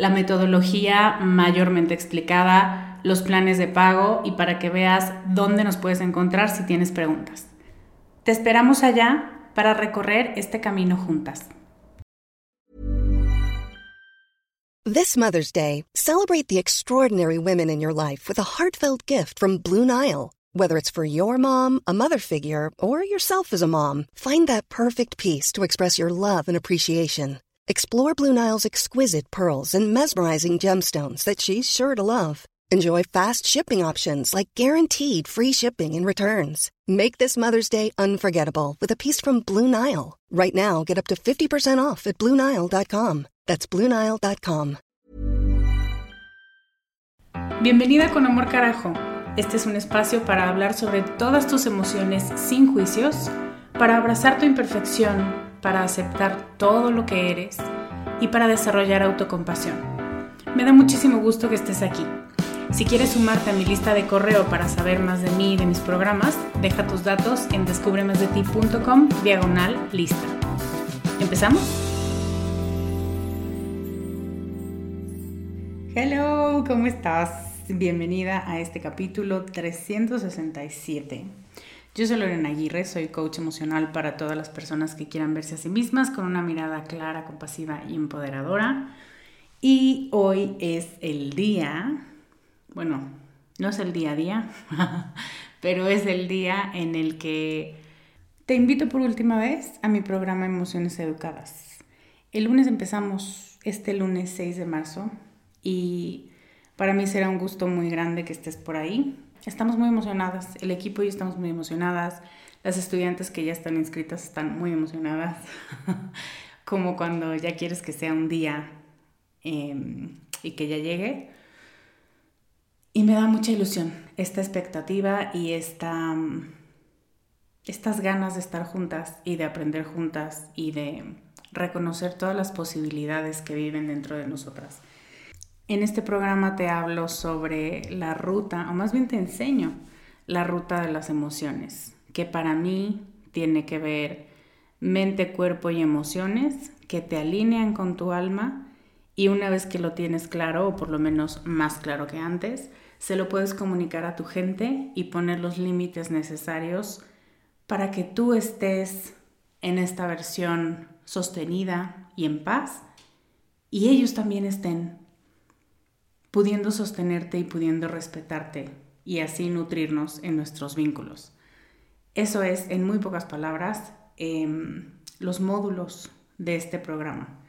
la metodología mayormente explicada, los planes de pago y para que veas dónde nos puedes encontrar si tienes preguntas. Te esperamos allá para recorrer este camino juntas. This Mother's Day, celebrate the extraordinary women in your life with a heartfelt gift from Blue Nile. Whether it's for your mom, a mother figure, or yourself as a mom, find that perfect piece to express your love and appreciation. Explore Blue Nile's exquisite pearls and mesmerizing gemstones that she's sure to love. Enjoy fast shipping options like guaranteed free shipping and returns. Make this Mother's Day unforgettable with a piece from Blue Nile. Right now, get up to 50% off at BlueNile.com. That's BlueNile.com. Bienvenida con Amor Carajo. Este es un espacio para hablar sobre todas tus emociones sin juicios, para abrazar tu imperfección para aceptar todo lo que eres y para desarrollar autocompasión. Me da muchísimo gusto que estés aquí. Si quieres sumarte a mi lista de correo para saber más de mí y de mis programas, deja tus datos en descubremasdeti.com diagonal lista. ¿Empezamos? Hello, ¿cómo estás? Bienvenida a este capítulo 367 yo soy Lorena Aguirre, soy coach emocional para todas las personas que quieran verse a sí mismas con una mirada clara, compasiva y empoderadora. Y hoy es el día, bueno, no es el día a día, pero es el día en el que te invito por última vez a mi programa Emociones Educadas. El lunes empezamos, este lunes 6 de marzo, y para mí será un gusto muy grande que estés por ahí. Estamos muy emocionadas, el equipo y yo estamos muy emocionadas, las estudiantes que ya están inscritas están muy emocionadas, como cuando ya quieres que sea un día em, y que ya llegue. Y me da mucha ilusión esta expectativa y esta, estas ganas de estar juntas y de aprender juntas y de reconocer todas las posibilidades que viven dentro de nosotras. En este programa te hablo sobre la ruta, o más bien te enseño la ruta de las emociones, que para mí tiene que ver mente, cuerpo y emociones que te alinean con tu alma y una vez que lo tienes claro, o por lo menos más claro que antes, se lo puedes comunicar a tu gente y poner los límites necesarios para que tú estés en esta versión sostenida y en paz y ellos también estén pudiendo sostenerte y pudiendo respetarte y así nutrirnos en nuestros vínculos. Eso es, en muy pocas palabras, em, los módulos de este programa.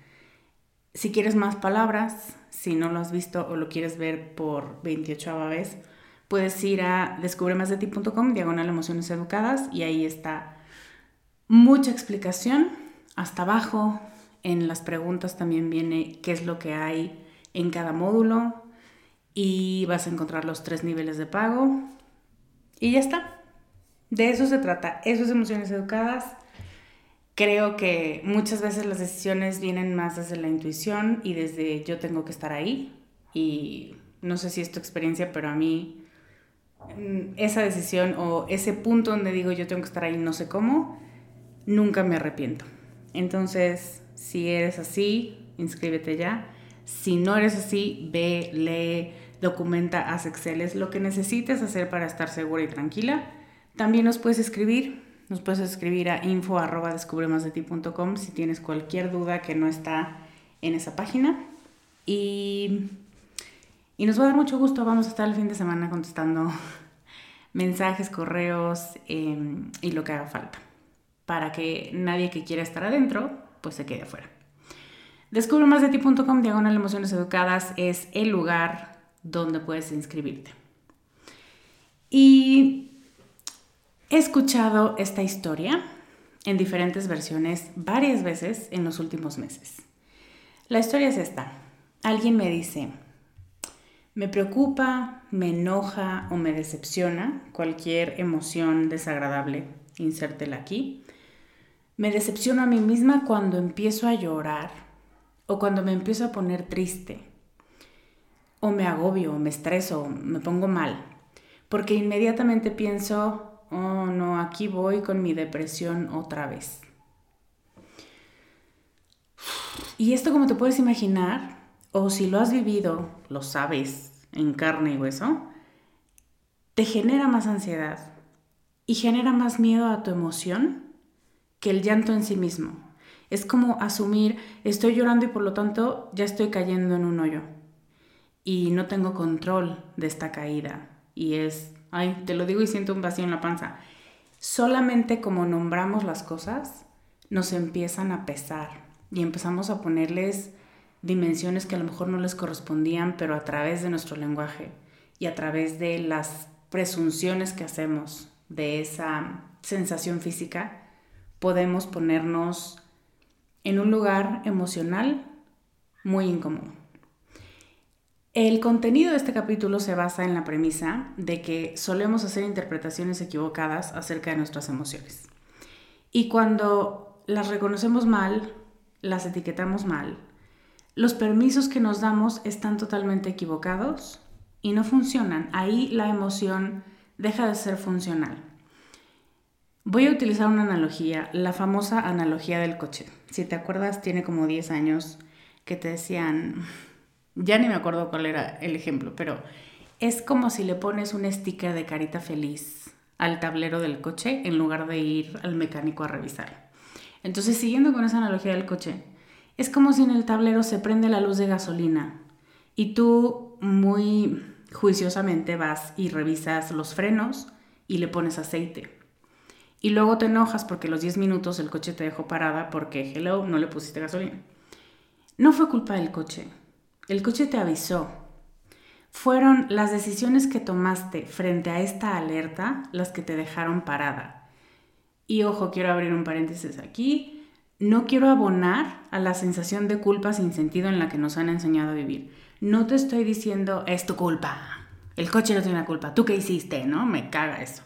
Si quieres más palabras, si no lo has visto o lo quieres ver por 28 vez, puedes ir a descubremasdeti.com, diagonal emociones educadas, y ahí está mucha explicación. Hasta abajo, en las preguntas también viene qué es lo que hay en cada módulo, y vas a encontrar los tres niveles de pago y ya está. De eso se trata, eso es emociones educadas. Creo que muchas veces las decisiones vienen más desde la intuición y desde yo tengo que estar ahí y no sé si es tu experiencia, pero a mí mm, esa decisión o ese punto donde digo yo tengo que estar ahí no sé cómo, nunca me arrepiento. Entonces, si eres así, inscríbete ya. Si no eres así, ve, lee, documenta, haz Excel, es lo que necesites hacer para estar segura y tranquila. También nos puedes escribir, nos puedes escribir a info arroba si tienes cualquier duda que no está en esa página. Y, y nos va a dar mucho gusto, vamos a estar el fin de semana contestando mensajes, correos em, y lo que haga falta, para que nadie que quiera estar adentro, pues se quede afuera. Descubre más de ti.com, diagonal emociones educadas, es el lugar donde puedes inscribirte. Y he escuchado esta historia en diferentes versiones varias veces en los últimos meses. La historia es esta. Alguien me dice, me preocupa, me enoja o me decepciona cualquier emoción desagradable, insértela aquí. Me decepciono a mí misma cuando empiezo a llorar o cuando me empiezo a poner triste, o me agobio, o me estreso, me pongo mal, porque inmediatamente pienso, oh no, aquí voy con mi depresión otra vez. Y esto como te puedes imaginar, o si lo has vivido, lo sabes en carne y hueso, te genera más ansiedad y genera más miedo a tu emoción que el llanto en sí mismo. Es como asumir, estoy llorando y por lo tanto ya estoy cayendo en un hoyo. Y no tengo control de esta caída. Y es, ay, te lo digo y siento un vacío en la panza. Solamente como nombramos las cosas, nos empiezan a pesar y empezamos a ponerles dimensiones que a lo mejor no les correspondían, pero a través de nuestro lenguaje y a través de las presunciones que hacemos de esa sensación física, podemos ponernos en un lugar emocional muy incómodo. El contenido de este capítulo se basa en la premisa de que solemos hacer interpretaciones equivocadas acerca de nuestras emociones. Y cuando las reconocemos mal, las etiquetamos mal, los permisos que nos damos están totalmente equivocados y no funcionan. Ahí la emoción deja de ser funcional. Voy a utilizar una analogía, la famosa analogía del coche. Si te acuerdas, tiene como 10 años que te decían, ya ni me acuerdo cuál era el ejemplo, pero es como si le pones un sticker de carita feliz al tablero del coche en lugar de ir al mecánico a revisar. Entonces, siguiendo con esa analogía del coche, es como si en el tablero se prende la luz de gasolina y tú muy juiciosamente vas y revisas los frenos y le pones aceite y luego te enojas porque los 10 minutos el coche te dejó parada porque, hello, no le pusiste gasolina. No fue culpa del coche. El coche te avisó. Fueron las decisiones que tomaste frente a esta alerta las que te dejaron parada. Y ojo, quiero abrir un paréntesis aquí. No quiero abonar a la sensación de culpa sin sentido en la que nos han enseñado a vivir. No te estoy diciendo, es tu culpa. El coche no tiene la culpa. ¿Tú qué hiciste? ¿No? Me caga eso.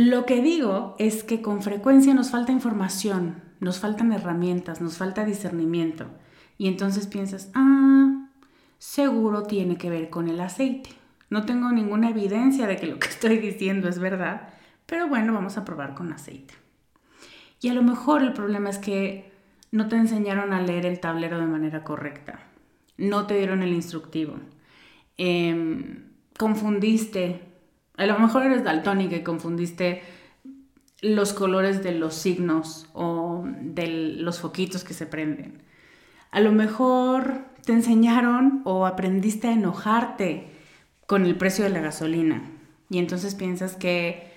Lo que digo es que con frecuencia nos falta información, nos faltan herramientas, nos falta discernimiento. Y entonces piensas, ah, seguro tiene que ver con el aceite. No tengo ninguna evidencia de que lo que estoy diciendo es verdad, pero bueno, vamos a probar con aceite. Y a lo mejor el problema es que no te enseñaron a leer el tablero de manera correcta, no te dieron el instructivo, em, confundiste a lo mejor eres daltónica y confundiste los colores de los signos o de los foquitos que se prenden. A lo mejor te enseñaron o aprendiste a enojarte con el precio de la gasolina y entonces piensas que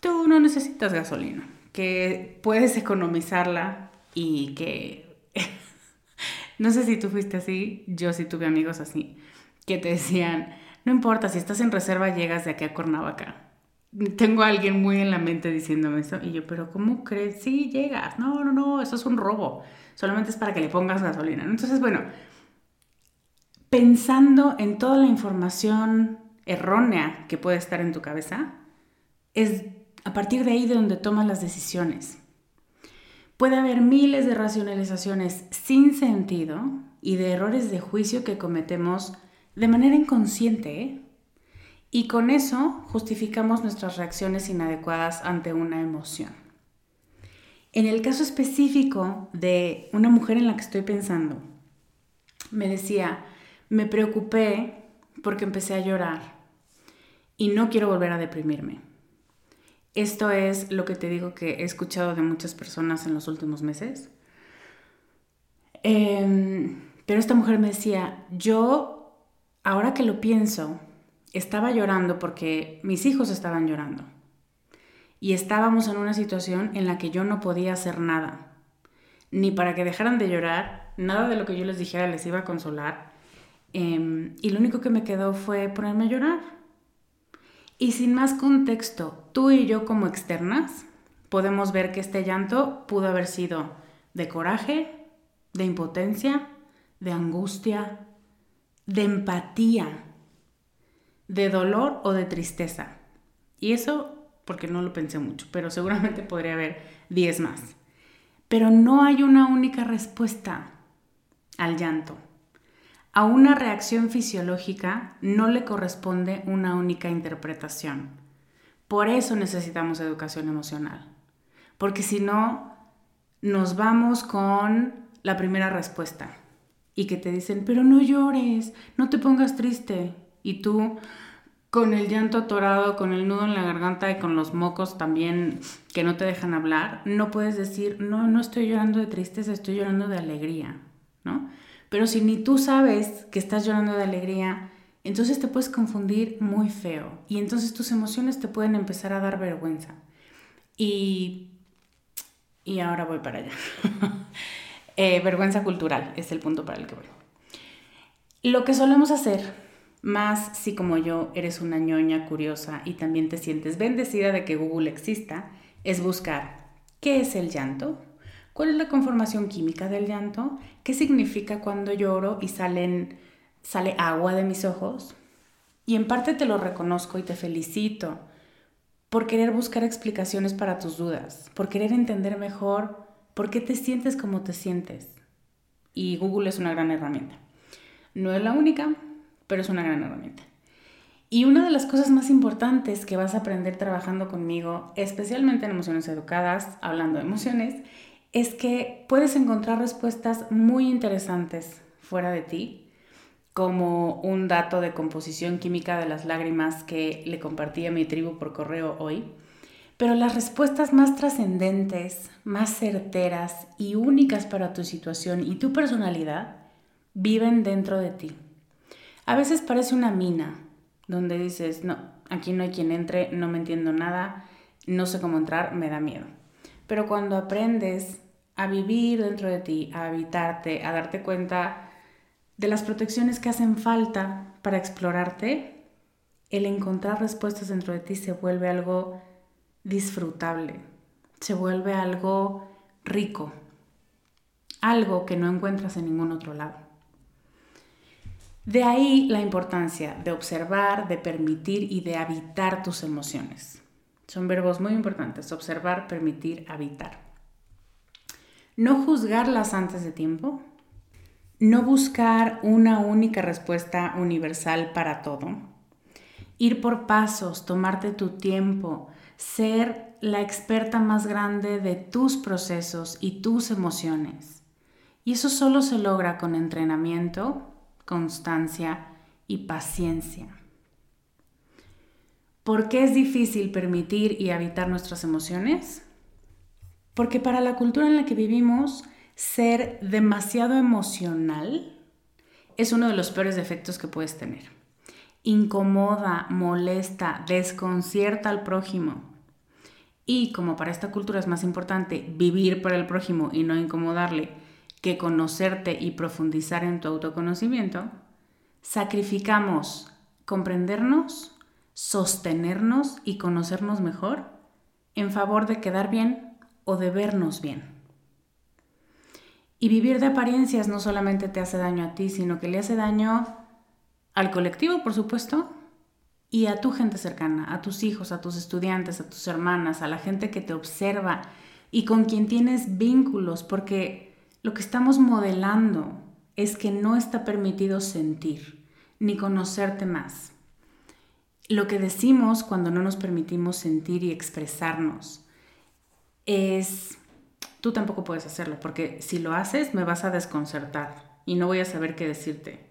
tú no necesitas gasolina, que puedes economizarla y que... no sé si tú fuiste así, yo sí tuve amigos así, que te decían, no importa, si estás en reserva llegas de aquí a Cuernavaca. Tengo a alguien muy en la mente diciéndome eso y yo, pero ¿cómo crees? Sí, llegas. No, no, no, eso es un robo. Solamente es para que le pongas gasolina. Entonces, bueno, pensando en toda la información errónea que puede estar en tu cabeza, es a partir de ahí de donde tomas las decisiones. Puede haber miles de racionalizaciones sin sentido y de errores de juicio que cometemos de manera inconsciente. Y con eso justificamos nuestras reacciones inadecuadas ante una emoción. En el caso específico de una mujer en la que estoy pensando, me decía, me preocupé porque empecé a llorar y no quiero volver a deprimirme. Esto es lo que te digo que he escuchado de muchas personas en los últimos meses. Em, pero esta mujer me decía, yo, ahora que lo pienso, estaba llorando porque mis hijos estaban llorando. Y estábamos en una situación en la que yo no podía hacer nada. Ni para que dejaran de llorar, nada de lo que yo les dijera les iba a consolar. Em, y lo único que me quedó fue ponerme a llorar. Y sin más contexto, tú y yo como externas podemos ver que este llanto pudo haber sido de coraje, de impotencia, de angustia, de empatía, de dolor o de tristeza. Y eso porque no lo pensé mucho, pero seguramente podría haber 10 más. Pero no hay una única respuesta al llanto. A una reacción fisiológica no le corresponde una única interpretación. Por eso necesitamos educación emocional. Porque si no, nos vamos con la primera respuesta y que te dicen, pero no llores, no te pongas triste. Y tú, con el llanto atorado, con el nudo en la garganta y con los mocos también que no te dejan hablar, no puedes decir, no, no estoy llorando de tristeza, estoy llorando de alegría, ¿no? Pero si ni tú sabes que estás llorando de alegría, entonces te puedes confundir muy feo y entonces tus emociones te pueden empezar a dar vergüenza. Y, y ahora voy para allá. Eh, vergüenza cultural es el punto para el que voy. Lo que solemos hacer más si como yo eres una ñoña curiosa y también te sientes bendecida de que Google exista, es buscar qué es el llanto, cuál es la conformación química del llanto, qué significa cuando lloro y salen, sale agua de mis ojos. Y en parte te lo reconozco y te felicito por querer buscar explicaciones para tus dudas, por querer entender mejor por qué te sientes como te sientes. Y Google es una gran herramienta. No es la única, pero es una gran herramienta. Y una de las cosas más importantes que vas a aprender trabajando conmigo, especialmente en emociones educadas, hablando de emociones, es que puedes encontrar respuestas muy interesantes fuera de ti, como un dato de composición química de las lágrimas que le compartí a mi tribu por correo hoy. Pero las respuestas más trascendentes, más certeras y únicas para tu situación y tu personalidad viven dentro de ti. A veces parece una mina donde dices, no, aquí no hay quien entre, no me entiendo nada, no sé cómo entrar, me da miedo. Pero cuando aprendes a vivir dentro de ti, a habitarte, a darte cuenta de las protecciones que hacen falta para explorarte, el encontrar respuestas dentro de ti se vuelve algo disfrutable, se vuelve algo rico, algo que no encuentras en ningún otro lado. De ahí la importancia de observar, de permitir y de habitar tus emociones. Son verbos muy importantes, observar, permitir, habitar. No juzgarlas antes de tiempo, no buscar una única respuesta universal para todo, ir por pasos, tomarte tu tiempo, ser la experta más grande de tus procesos y tus emociones. Y eso solo se logra con entrenamiento, constancia y paciencia. ¿Por qué es difícil permitir y habitar nuestras emociones? Porque para la cultura en la que vivimos, ser demasiado emocional es uno de los peores defectos que puedes tener. Incomoda, molesta, desconcierta al prójimo. Y como para esta cultura es más importante vivir para el prójimo y no incomodarle, que conocerte y profundizar en tu autoconocimiento, sacrificamos comprendernos, sostenernos y conocernos mejor en favor de quedar bien o de vernos bien. Y vivir de apariencias no solamente te hace daño a ti, sino que le hace daño al colectivo, por supuesto, y a tu gente cercana, a tus hijos, a tus estudiantes, a tus hermanas, a la gente que te observa y con quien tienes vínculos, porque lo que estamos modelando es que no está permitido sentir ni conocerte más. lo que decimos cuando no nos permitimos sentir y expresarnos es, tú tampoco puedes hacerlo, porque si lo haces me vas a desconcertar y no voy a saber qué decirte.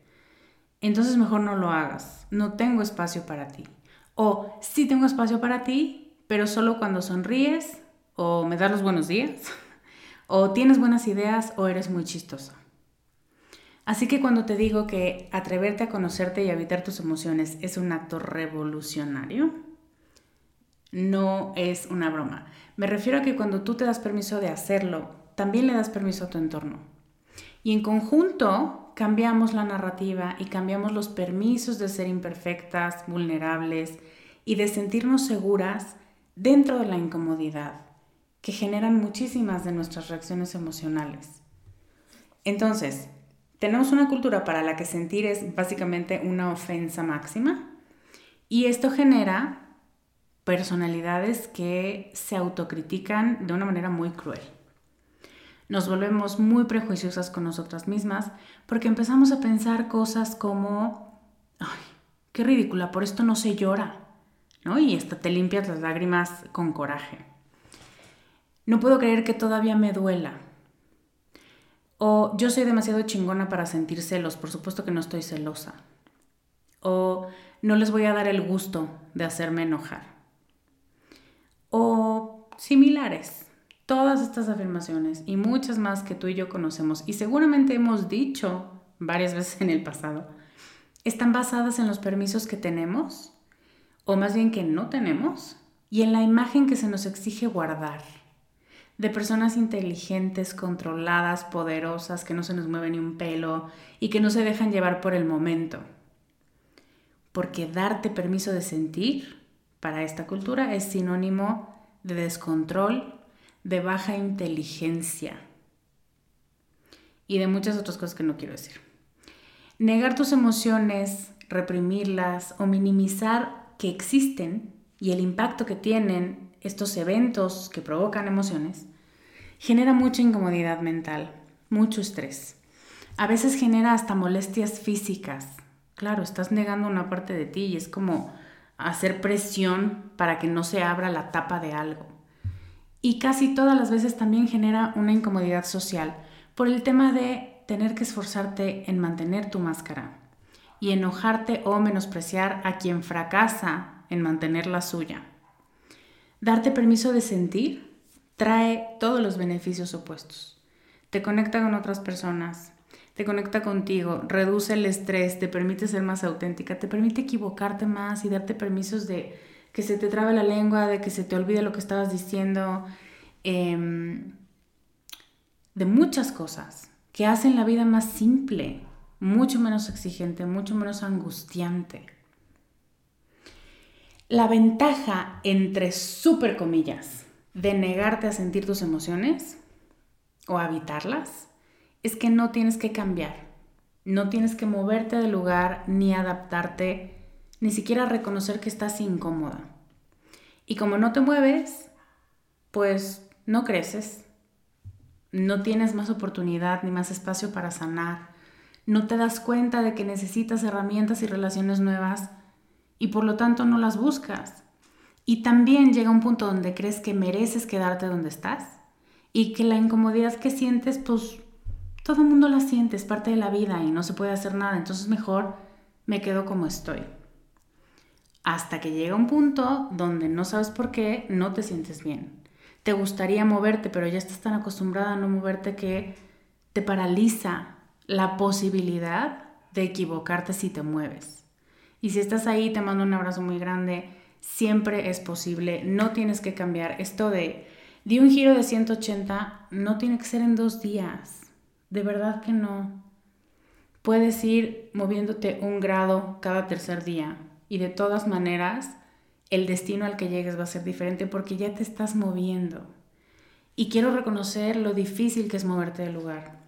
Entonces mejor no lo hagas, no tengo espacio para ti. O sí tengo espacio para ti, pero solo cuando sonríes o me das los buenos días, o tienes buenas ideas o eres muy chistosa. Así que cuando te digo que atreverte a conocerte y evitar tus emociones es un acto revolucionario, no es una broma. Me refiero a que cuando tú te das permiso de hacerlo, también le das permiso a tu entorno. Y en conjunto cambiamos la narrativa y cambiamos los permisos de ser imperfectas, vulnerables y de sentirnos seguras dentro de la incomodidad, que generan muchísimas de nuestras reacciones emocionales. Entonces, tenemos una cultura para la que sentir es básicamente una ofensa máxima y esto genera personalidades que se autocritican de una manera muy cruel. Nos volvemos muy prejuiciosas con nosotras mismas porque empezamos a pensar cosas como, ay, qué ridícula, por esto no se llora, ¿no? Y hasta te limpias las lágrimas con coraje. No puedo creer que todavía me duela, o yo soy demasiado chingona para sentir celos, por supuesto que no estoy celosa. O no les voy a dar el gusto de hacerme enojar. O similares. Todas estas afirmaciones y muchas más que tú y yo conocemos y seguramente hemos dicho varias veces en el pasado, están basadas en los permisos que tenemos, o más bien que no tenemos, y en la imagen que se nos exige guardar de personas inteligentes, controladas, poderosas, que no se nos mueve ni un pelo y que no se dejan llevar por el momento. Porque darte permiso de sentir para esta cultura es sinónimo de descontrol, de baja inteligencia y de muchas otras cosas que no quiero decir. Negar tus emociones, reprimirlas o minimizar que existen y el impacto que tienen estos eventos que provocan emociones, genera mucha incomodidad mental, mucho estrés. A veces genera hasta molestias físicas. Claro, estás negando una parte de ti y es como hacer presión para que no se abra la tapa de algo. Y casi todas las veces también genera una incomodidad social por el tema de tener que esforzarte en mantener tu máscara y enojarte o menospreciar a quien fracasa en mantener la suya. Darte permiso de sentir trae todos los beneficios opuestos. Te conecta con otras personas, te conecta contigo, reduce el estrés, te permite ser más auténtica, te permite equivocarte más y darte permisos de que se te trabe la lengua, de que se te olvide lo que estabas diciendo, em, de muchas cosas que hacen la vida más simple, mucho menos exigente, mucho menos angustiante. La ventaja, entre super comillas, de negarte a sentir tus emociones o a evitarlas es que no tienes que cambiar, no tienes que moverte del lugar ni adaptarte, ni siquiera reconocer que estás incómoda. Y como no te mueves, pues no creces, no tienes más oportunidad ni más espacio para sanar, no te das cuenta de que necesitas herramientas y relaciones nuevas y por lo tanto no las buscas. Y también llega un punto donde crees que mereces quedarte donde estás y que la incomodidad que sientes, pues todo el mundo la siente, es parte de la vida y no se puede hacer nada, entonces mejor me quedo como estoy. Hasta que llega un punto donde no sabes por qué no te sientes bien. Te gustaría moverte, pero ya estás tan acostumbrada a no moverte que te paraliza la posibilidad de equivocarte si te mueves. Y si estás ahí, te mando un abrazo muy grande. Siempre es posible, no tienes que cambiar. Esto de, di un giro de 180, no tiene que ser en dos días. De verdad que no. Puedes ir moviéndote un grado cada tercer día. Y de todas maneras, el destino al que llegues va a ser diferente porque ya te estás moviendo. Y quiero reconocer lo difícil que es moverte del lugar,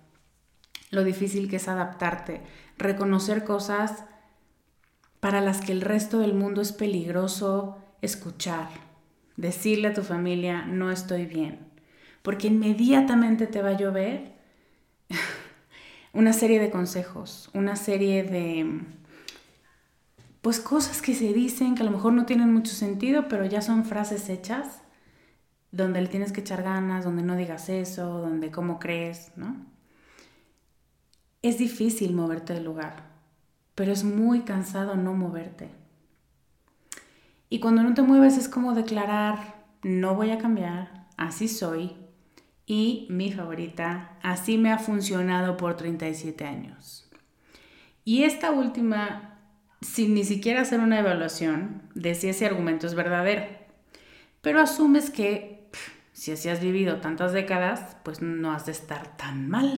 lo difícil que es adaptarte, reconocer cosas para las que el resto del mundo es peligroso escuchar, decirle a tu familia, no estoy bien, porque inmediatamente te va a llover una serie de consejos, una serie de pues cosas que se dicen que a lo mejor no tienen mucho sentido, pero ya son frases hechas donde le tienes que echar ganas, donde no digas eso, donde cómo crees, ¿no? Es difícil moverte del lugar, pero es muy cansado no moverte. Y cuando no te mueves es como declarar, no voy a cambiar, así soy. Y mi favorita, así me ha funcionado por 37 años. Y esta última, sin ni siquiera hacer una evaluación de si ese argumento es verdadero, pero asumes que si así has vivido tantas décadas, pues no has de estar tan mal.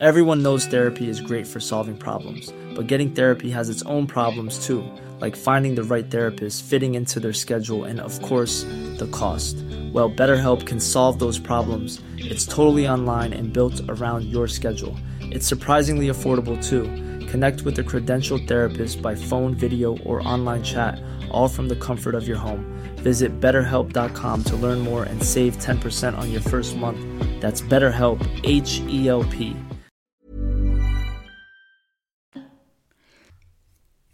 Everyone knows therapy is great for solving problems, but getting therapy has its own problems too, like finding the right therapist, fitting into their schedule, and of course, the cost. Well, BetterHelp can solve those problems. It's totally online and built around your schedule. It's surprisingly affordable too. Connect with a credentialed therapist by phone, video, or online chat, all from the comfort of your home. Visit betterhelp.com to learn more and save 10% on your first month. That's BetterHelp, H E L P.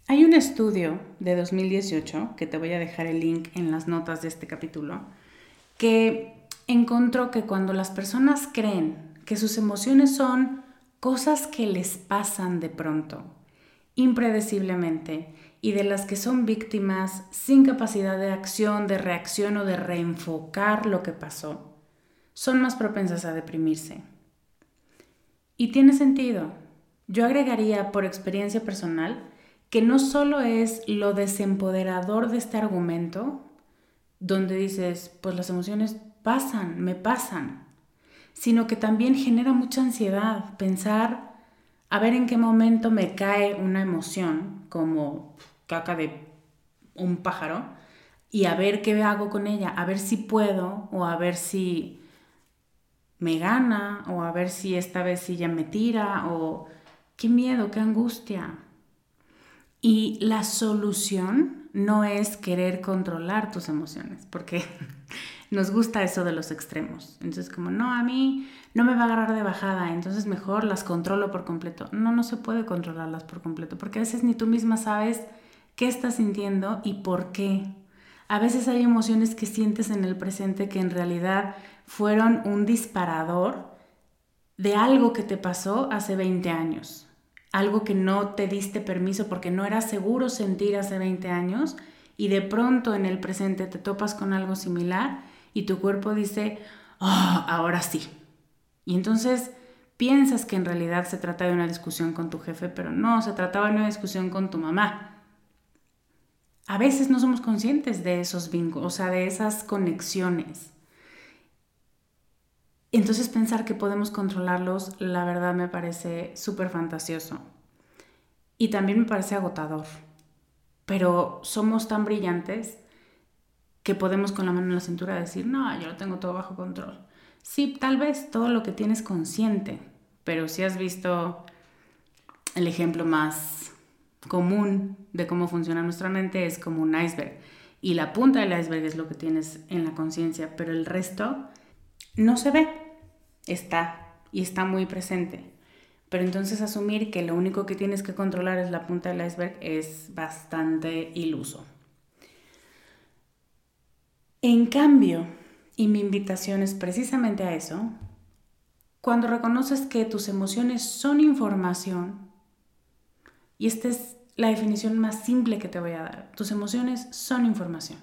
Hay un estudio de 2018, que te voy a dejar el link en las notas de este capítulo, que encontró que cuando las personas creen que sus emociones son cosas que les pasan de pronto, impredeciblemente, y de las que son víctimas sin capacidad de acción, de reacción o de reenfocar lo que pasó, son más propensas a deprimirse. Y tiene sentido. Yo agregaría por experiencia personal que no solo es lo desempoderador de este argumento, donde dices, pues las emociones pasan, me pasan, sino que también genera mucha ansiedad pensar a ver en qué momento me cae una emoción, como caca de un pájaro, y a ver qué hago con ella, a ver si puedo o a ver si me gana o a ver si esta vez sí ya me tira o qué miedo, qué angustia. Y la solución no es querer controlar tus emociones, porque nos gusta eso de los extremos. Entonces, como, no, a mí no me va a agarrar de bajada, entonces mejor las controlo por completo. No, no se puede controlarlas por completo, porque a veces ni tú misma sabes qué estás sintiendo y por qué. A veces hay emociones que sientes en el presente que en realidad fueron un disparador de algo que te pasó hace 20 años algo que no te diste permiso porque no era seguro sentir hace 20 años y de pronto en el presente te topas con algo similar y tu cuerpo dice, oh, ahora sí. Y entonces piensas que en realidad se trata de una discusión con tu jefe, pero no, se trataba de una discusión con tu mamá. A veces no somos conscientes de esos vínculos, o sea, de esas conexiones. Entonces pensar que podemos controlarlos, la verdad me parece súper fantasioso. Y también me parece agotador. Pero somos tan brillantes que podemos con la mano en la cintura decir, no, yo lo tengo todo bajo control. Sí, tal vez todo lo que tienes consciente, pero si has visto el ejemplo más común de cómo funciona nuestra mente es como un iceberg. Y la punta del iceberg es lo que tienes en la conciencia, pero el resto no se ve está y está muy presente. Pero entonces asumir que lo único que tienes que controlar es la punta del iceberg es bastante iluso. En cambio, y mi invitación es precisamente a eso, cuando reconoces que tus emociones son información, y esta es la definición más simple que te voy a dar, tus emociones son información.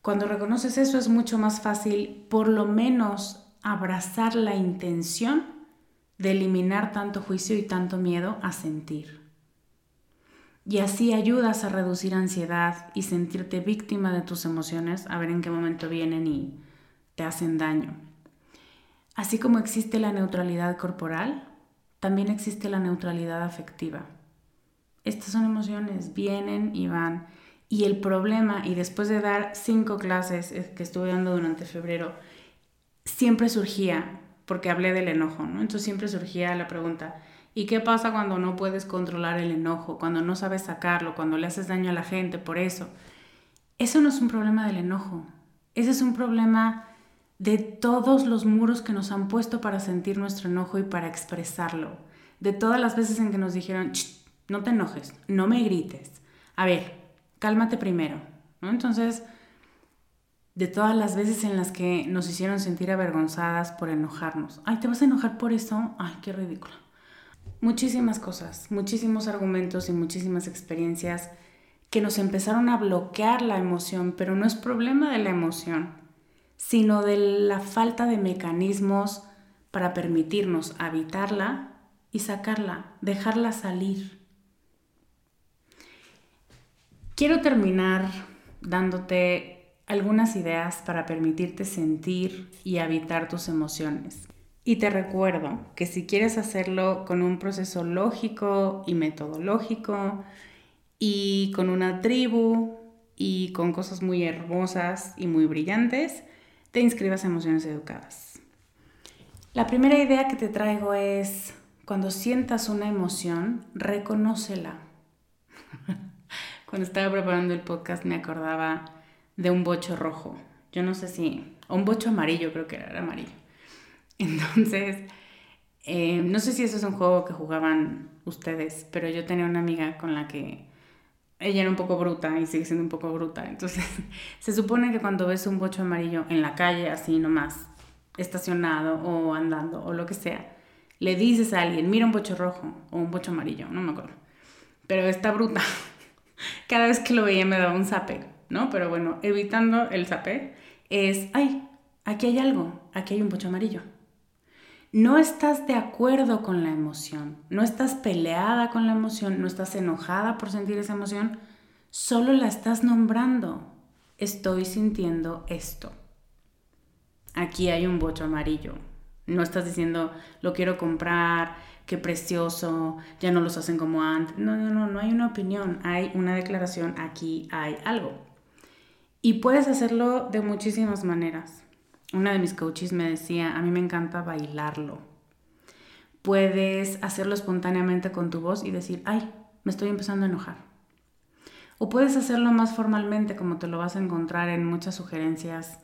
Cuando reconoces eso es mucho más fácil, por lo menos, abrazar la intención de eliminar tanto juicio y tanto miedo a sentir. Y así ayudas a reducir ansiedad y sentirte víctima de tus emociones, a ver en qué momento vienen y te hacen daño. Así como existe la neutralidad corporal, también existe la neutralidad afectiva. Estas son emociones, vienen y van. Y el problema, y después de dar cinco clases que estuve dando durante febrero, siempre surgía, porque hablé del enojo, ¿no? Entonces siempre surgía la pregunta, ¿y qué pasa cuando no puedes controlar el enojo, cuando no sabes sacarlo, cuando le haces daño a la gente por eso? Eso no es un problema del enojo, ese es un problema de todos los muros que nos han puesto para sentir nuestro enojo y para expresarlo, de todas las veces en que nos dijeron, no te enojes, no me grites. A ver, cálmate primero. Entonces, de todas las veces en las que nos hicieron sentir avergonzadas por enojarnos. Ay, ¿te vas a enojar por eso? Ay, qué ridículo. Muchísimas cosas, muchísimos argumentos y muchísimas experiencias que nos empezaron a bloquear la emoción, pero no es problema de la emoción, sino de la falta de mecanismos para permitirnos habitarla y sacarla, dejarla salir. Quiero terminar dándote algunas ideas para permitirte sentir y habitar tus emociones. Y te recuerdo que si quieres hacerlo con un proceso lógico y metodológico y con una tribu y con cosas muy hermosas y muy brillantes, te inscribas a Emociones Educadas. La primera idea que te traigo es, cuando sientas una emoción, reconócela. cuando estaba preparando el podcast me acordaba de un bocho rojo. Yo no sé si, o un bocho amarillo, creo que era amarillo Entonces, eh, no sé si eso es un juego que jugaban ustedes, pero yo tenía una amiga con la que ella era un poco bruta y sigue siendo un poco bruta. Entonces, se supone que cuando ves un bocho amarillo en la calle, así nomás, estacionado o andando o lo que sea, le dices a alguien, mira un bocho rojo o un bocho amarillo, no me acuerdo. Pero está bruta. Cada vez que lo veía me daba un zape, ¿no? Pero bueno, evitando el zape, es, ay, aquí hay algo, aquí hay un bocho amarillo no estás de acuerdo con la emoción, no estás peleada con la emoción, no estás enojada por sentir esa emoción, solo la estás nombrando. Estoy sintiendo esto. Aquí hay un bocho amarillo. No estás diciendo, lo quiero comprar, qué precioso, ya no los hacen como antes. No, no, no, no hay una opinión, hay una declaración, aquí hay algo. Y puedes hacerlo de muchísimas maneras una de mis coaches me decía, a mí me encanta bailarlo. Puedes hacerlo espontáneamente con tu voz y decir, ay, me estoy empezando a enojar. O puedes hacerlo más formalmente, como te lo vas a encontrar en muchas sugerencias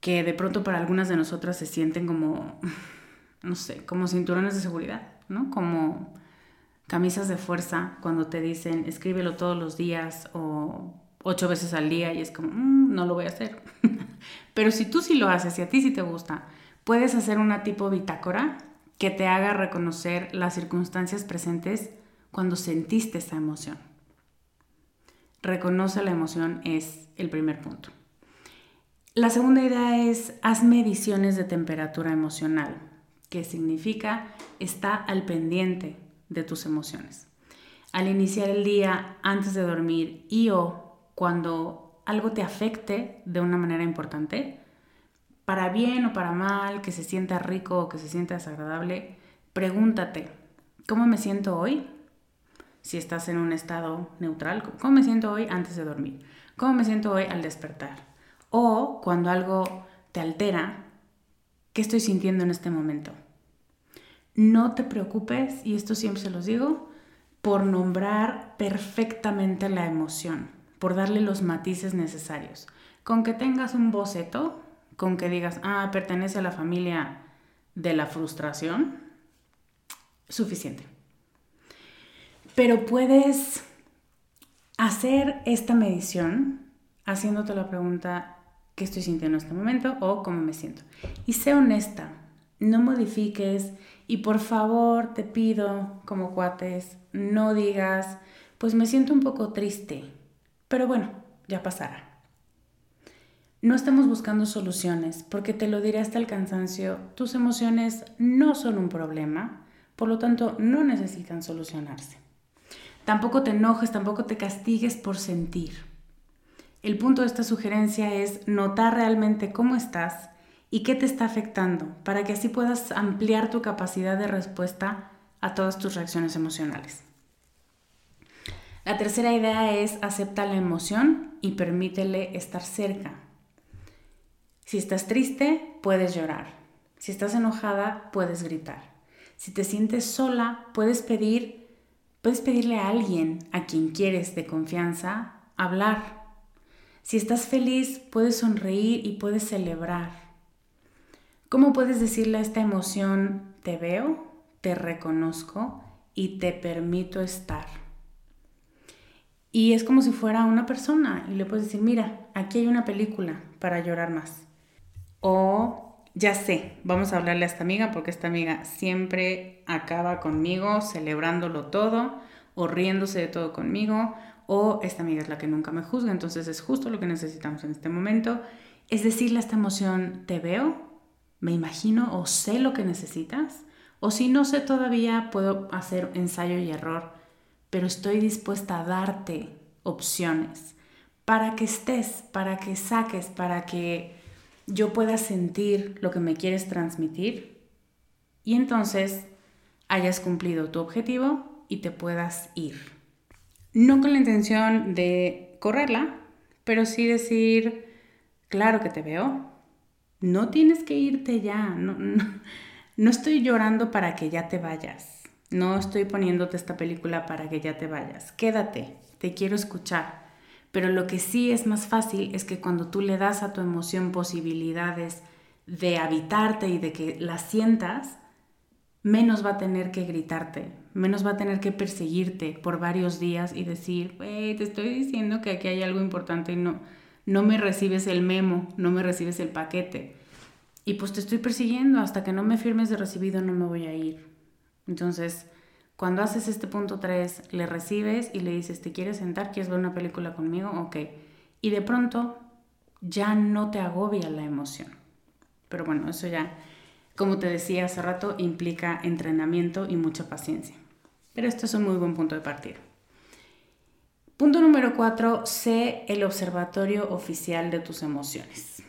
que de pronto para algunas de nosotras se sienten como, no sé, como cinturones de seguridad, ¿no? Como camisas de fuerza cuando te dicen escríbelo todos los días o ocho veces al día y es como, mm, no lo voy a hacer. Pero si tú sí lo haces y a ti sí te gusta, puedes hacer una tipo bitácora que te haga reconocer las circunstancias presentes cuando sentiste esa emoción. Reconoce la emoción es el primer punto. La segunda idea es haz mediciones de temperatura emocional, que significa está al pendiente de tus emociones. Al iniciar el día, antes de dormir y o cuando algo te afecte de una manera importante, para bien o para mal, que se sienta rico o que se sienta desagradable, pregúntate, ¿cómo me siento hoy? Si estás en un estado neutral, ¿cómo me siento hoy antes de dormir? ¿Cómo me siento hoy al despertar? O cuando algo te altera, ¿qué estoy sintiendo en este momento? No te preocupes, y esto siempre se los digo, por nombrar perfectamente la emoción por darle los matices necesarios. Con que tengas un boceto, con que digas, ah, pertenece a la familia de la frustración, suficiente. Pero puedes hacer esta medición haciéndote la pregunta, ¿qué estoy sintiendo en este momento o cómo me siento? Y sé honesta, no modifiques y por favor te pido como cuates, no digas, pues me siento un poco triste pero bueno, ya pasará. No estamos buscando soluciones, porque te lo diré hasta el cansancio, tus emociones no son un problema, por lo tanto no necesitan solucionarse. Tampoco te enojes, tampoco te castigues por sentir. El punto de esta sugerencia es notar realmente cómo estás y qué te está afectando, para que así puedas ampliar tu capacidad de respuesta a todas tus reacciones emocionales. La tercera idea es acepta la emoción y permítele estar cerca. Si estás triste, puedes llorar. Si estás enojada, puedes gritar. Si te sientes sola, puedes pedir, puedes pedirle a alguien a quien quieres de confianza hablar. Si estás feliz, puedes sonreír y puedes celebrar. ¿Cómo puedes decirle a esta emoción, te veo, te reconozco y te permito estar. Y es como si fuera una persona y le puedes decir, mira, aquí hay una película para llorar más. O ya sé, vamos a hablarle a esta amiga porque esta amiga siempre acaba conmigo celebrándolo todo o riéndose de todo conmigo o esta amiga es la que nunca me juzga, entonces es justo lo que necesitamos en este momento. Es decirle a esta emoción, te veo, me imagino o sé lo que necesitas, o si no sé todavía, puedo hacer ensayo y error, pero estoy dispuesta a darte opciones para que estés, para que saques, para que yo pueda sentir lo que me quieres transmitir y entonces hayas cumplido tu objetivo y te puedas ir. No con la intención de correrla, pero sí decir, claro que te veo, no tienes que irte ya, no, no, estoy llorando para que ya te vayas, no estoy poniéndote esta película para que ya te vayas, quédate, te quiero escuchar. Pero lo que sí es más fácil es que cuando tú le das a tu emoción posibilidades de habitarte y de que la sientas, menos va a tener que gritarte, menos va a tener que perseguirte por varios días y decir, hey, te estoy diciendo que aquí hay algo importante y no, no me recibes el memo, no me recibes el paquete. Y pues te estoy persiguiendo, hasta que no me firmes de recibido no me voy a ir. Entonces, cuando haces este punto 3, le recibes y le dices, ¿te quieres sentar? ¿Quieres ver una película conmigo? Ok. Y de pronto ya no te agobia la emoción. Pero bueno, eso ya como te decía hace rato, implica entrenamiento y mucha paciencia. Pero esto es un muy buen punto de partida. Punto número cuatro, sé el observatorio oficial de tus emociones.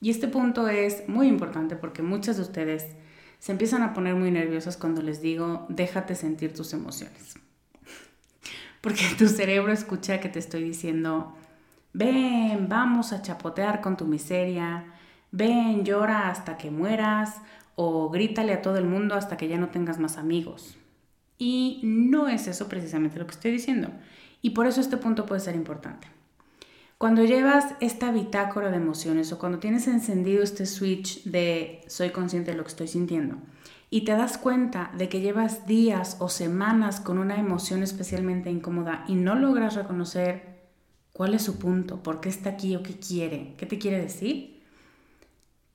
Y este punto es muy importante porque muchas de ustedes se empiezan a poner muy nerviosas cuando les digo, déjate sentir tus emociones. Porque tu cerebro escucha que te estoy diciendo, ven, vamos a chapotear con tu miseria, ven, llora hasta que mueras, o grítale a todo el mundo hasta que ya no tengas más amigos. Y no es eso precisamente lo que estoy diciendo. Y por eso este punto puede ser importante. Cuando llevas esta bitácora de emociones o cuando tienes encendido este switch de soy consciente de lo que estoy sintiendo y te das cuenta de que llevas días o semanas con una emoción especialmente incómoda y no logras reconocer cuál es su punto, por qué está aquí o qué quiere, qué te quiere decir,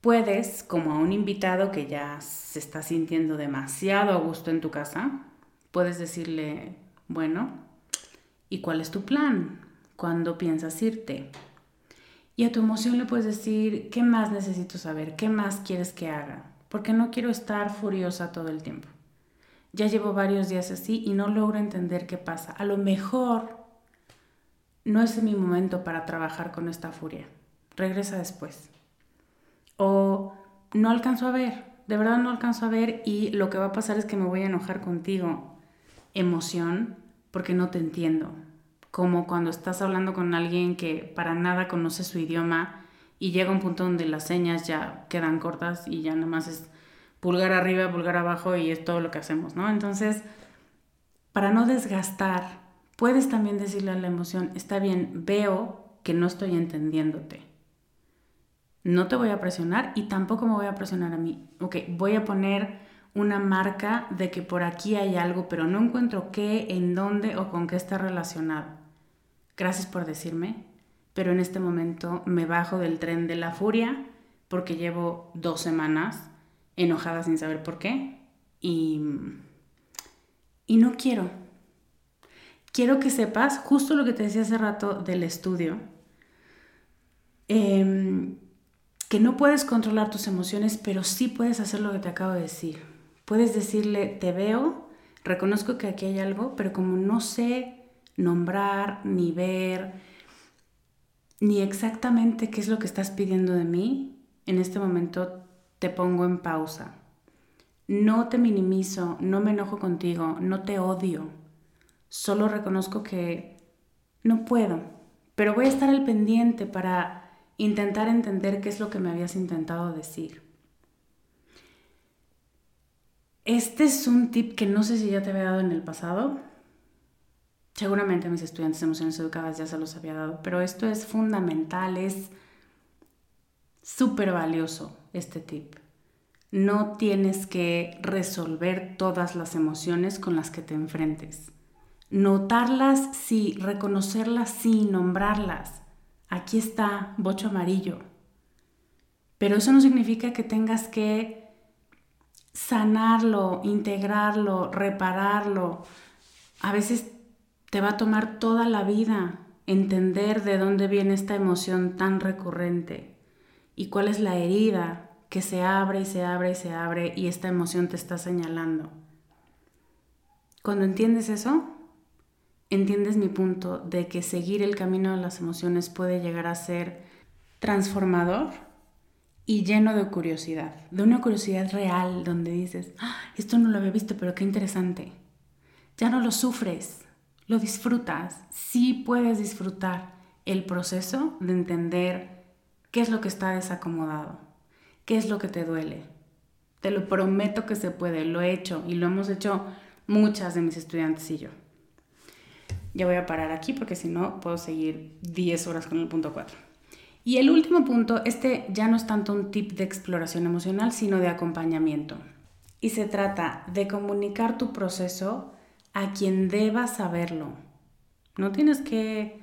puedes, como a un invitado que ya se está sintiendo demasiado a gusto en tu casa, puedes decirle, bueno, ¿y cuál es tu plan? ¿Cuándo piensas irte? Y a tu emoción le puedes decir, ¿qué más necesito saber? ¿Qué más quieres que haga? Porque no quiero estar furiosa todo el tiempo. Ya llevo varios días así y no logro entender qué pasa. A lo mejor no es mi momento para trabajar con esta furia. Regresa después o no alcanzo a ver, de verdad no alcanzo a ver y lo que va a pasar es que me voy a enojar contigo. Emoción, porque no te entiendo. Como cuando estás hablando con alguien que para nada conoce su idioma y llega un punto donde las señas ya quedan cortas y ya nada más es pulgar arriba, pulgar abajo y es todo lo que hacemos, ¿no? Entonces, para no desgastar, puedes también decirle a la emoción, está bien, veo que no estoy entendiéndote no te voy a presionar y tampoco me voy a presionar a mí. Ok, voy a poner una marca de que por aquí hay algo, pero no encuentro qué, en dónde o con qué está relacionado. Gracias por decirme, pero en este momento me bajo del tren de la furia porque llevo dos semanas enojada sin saber por qué y, y no quiero. Quiero que sepas justo lo que te decía hace rato del estudio. Eh, que no puedes controlar tus emociones, pero sí puedes hacer lo que te acabo de decir. Puedes decirle, te veo, reconozco que aquí hay algo, pero como no sé nombrar, ni ver, ni exactamente qué es lo que estás pidiendo de mí, en este momento te pongo en pausa. No te minimizo, no me enojo contigo, no te odio. Solo reconozco que no puedo, pero voy a estar al pendiente para intentar entender qué es lo que me habías intentado decir. Este es un tip que no sé si ya te había dado en el pasado. Seguramente a mis estudiantes de emociones educadas ya se los había dado, pero esto es fundamental, es súper valioso este tip. No tienes que resolver todas las emociones con las que te enfrentes. Notarlas sí, reconocerlas sí, nombrarlas. Aquí está, bocho amarillo. Pero eso no significa que tengas que sanarlo, integrarlo, repararlo. A veces te va a tomar toda la vida entender de dónde viene esta emoción tan recurrente y cuál es la herida que se abre y se abre y se abre y esta emoción te está señalando. Cuando entiendes eso, entiendes mi punto de que seguir el camino de las emociones puede llegar a ser transformador y lleno de curiosidad, de una curiosidad real donde dices, ah, esto no lo había visto, pero qué interesante. Ya no lo sufres, lo disfrutas, sí puedes disfrutar el proceso de entender qué es lo que está desacomodado, qué es lo que te duele. Te lo prometo que se puede, lo he hecho y lo hemos hecho muchas de mis estudiantes y yo. Ya voy a parar aquí porque si no puedo seguir 10 horas con el punto 4. Y el último punto, este ya no es tanto un tip de exploración emocional, sino de acompañamiento. Y se trata de comunicar tu proceso a quien deba saberlo. No tienes que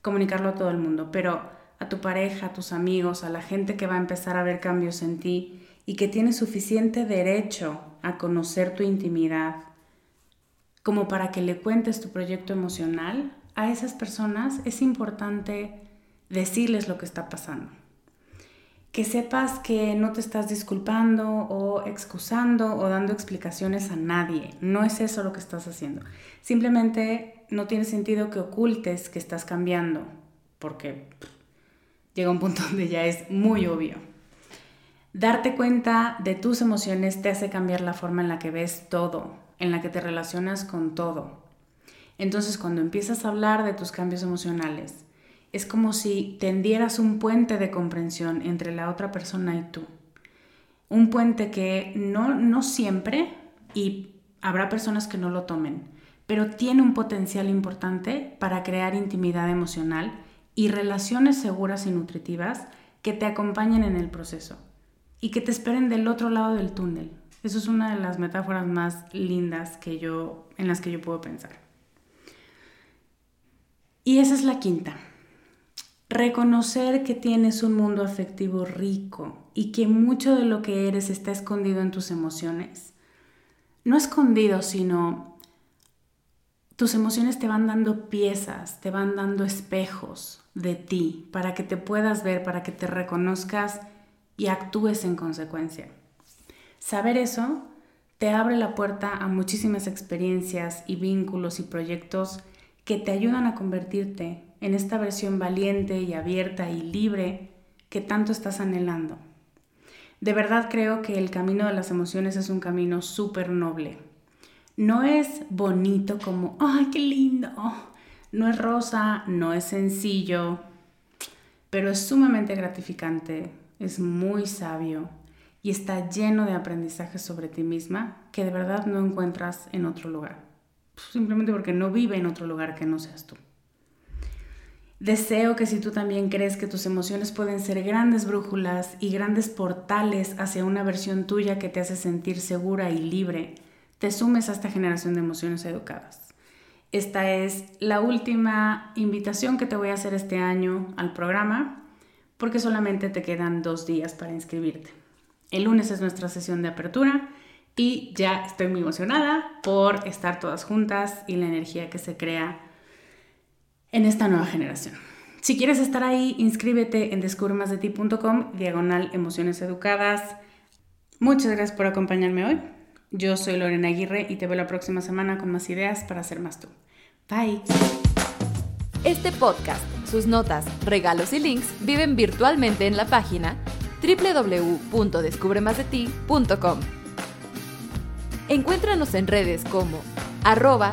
comunicarlo a todo el mundo, pero a tu pareja, a tus amigos, a la gente que va a empezar a ver cambios en ti y que tiene suficiente derecho a conocer tu intimidad como para que le cuentes tu proyecto emocional, a esas personas es importante decirles lo que está pasando que sepas que no te estás disculpando o excusando o dando explicaciones a nadie. No es eso lo que estás haciendo. Simplemente no tiene sentido que ocultes que estás cambiando, porque llega un punto donde ya es muy obvio. Darte cuenta de tus emociones te hace cambiar la forma en la que ves todo, en la que te relacionas con todo. Entonces cuando empiezas a hablar de tus cambios emocionales, es como si tendieras un puente de comprensión entre la otra persona y tú. Un puente que no, no siempre, y habrá personas que no lo tomen, pero tiene un potencial importante para crear intimidad emocional y relaciones seguras y nutritivas que te acompañen en el proceso y que te esperen del otro lado del túnel. Eso es una de las metáforas más lindas que yo, en las que yo puedo pensar. Y esa es la quinta. Reconocer que tienes un mundo afectivo rico y que mucho de lo que eres está escondido en tus emociones. No escondido, sino tus emociones te van dando piezas, te van dando espejos de ti para que te puedas ver, para que te reconozcas y actúes en consecuencia. Saber eso te abre la puerta a muchísimas experiencias y vínculos y proyectos que te ayudan a convertirte en esta versión valiente y abierta y libre que tanto estás anhelando. De verdad creo que el camino de las emociones es un camino súper noble. No es bonito como, ¡ay, qué lindo! No es rosa, no es sencillo, pero es sumamente gratificante, es muy sabio y está lleno de aprendizajes sobre ti misma que de verdad no encuentras en otro lugar. Simplemente porque no vive en otro lugar que no seas tú. Deseo que si tú también crees que tus emociones pueden ser grandes brújulas y grandes portales hacia una versión tuya que te hace sentir segura y libre, te sumes a esta generación de emociones educadas. Esta es la última invitación que te voy a hacer este año al programa porque solamente te quedan dos días para inscribirte. El lunes es nuestra sesión de apertura y ya estoy muy emocionada por estar todas juntas y la energía que se crea en esta nueva generación. Si quieres estar ahí, inscríbete en descubremasdeti.com, diagonal emociones educadas. Muchas gracias por acompañarme hoy. Yo soy Lorena Aguirre y te veo la próxima semana con más ideas para ser más tú. Bye. Este podcast, sus notas, regalos y links viven virtualmente en la página www.descubremasdeti.com. Encuéntranos en redes como arroba.